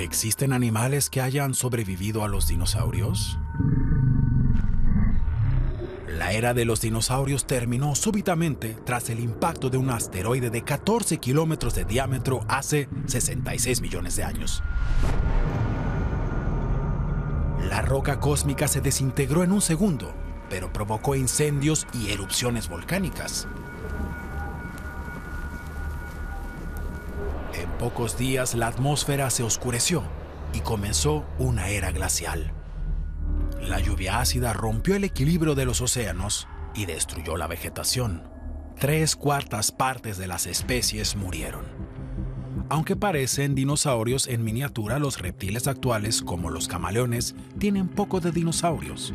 ¿Existen animales que hayan sobrevivido a los dinosaurios? La era de los dinosaurios terminó súbitamente tras el impacto de un asteroide de 14 kilómetros de diámetro hace 66 millones de años. La roca cósmica se desintegró en un segundo, pero provocó incendios y erupciones volcánicas. En pocos días la atmósfera se oscureció y comenzó una era glacial. La lluvia ácida rompió el equilibrio de los océanos y destruyó la vegetación. Tres cuartas partes de las especies murieron. Aunque parecen dinosaurios en miniatura, los reptiles actuales, como los camaleones, tienen poco de dinosaurios.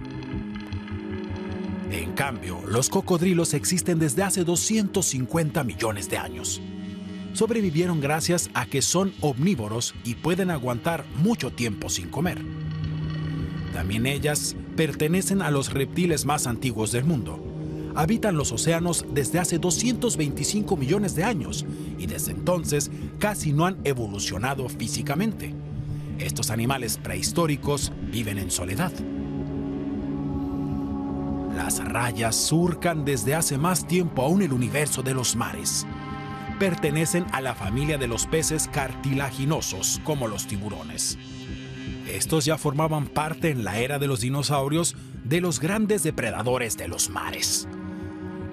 En cambio, los cocodrilos existen desde hace 250 millones de años. Sobrevivieron gracias a que son omnívoros y pueden aguantar mucho tiempo sin comer. También ellas pertenecen a los reptiles más antiguos del mundo. Habitan los océanos desde hace 225 millones de años y desde entonces casi no han evolucionado físicamente. Estos animales prehistóricos viven en soledad. Las rayas surcan desde hace más tiempo aún el universo de los mares. Pertenecen a la familia de los peces cartilaginosos, como los tiburones. Estos ya formaban parte en la era de los dinosaurios de los grandes depredadores de los mares.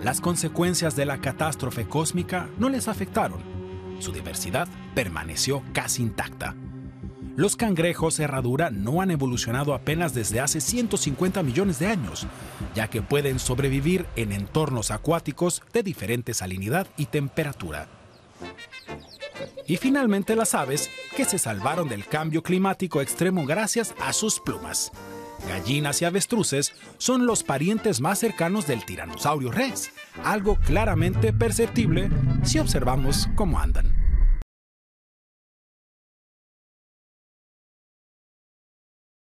Las consecuencias de la catástrofe cósmica no les afectaron. Su diversidad permaneció casi intacta. Los cangrejos herradura no han evolucionado apenas desde hace 150 millones de años, ya que pueden sobrevivir en entornos acuáticos de diferente salinidad y temperatura. Y finalmente las aves, que se salvaron del cambio climático extremo gracias a sus plumas. Gallinas y avestruces son los parientes más cercanos del tiranosaurio rex, algo claramente perceptible si observamos cómo andan.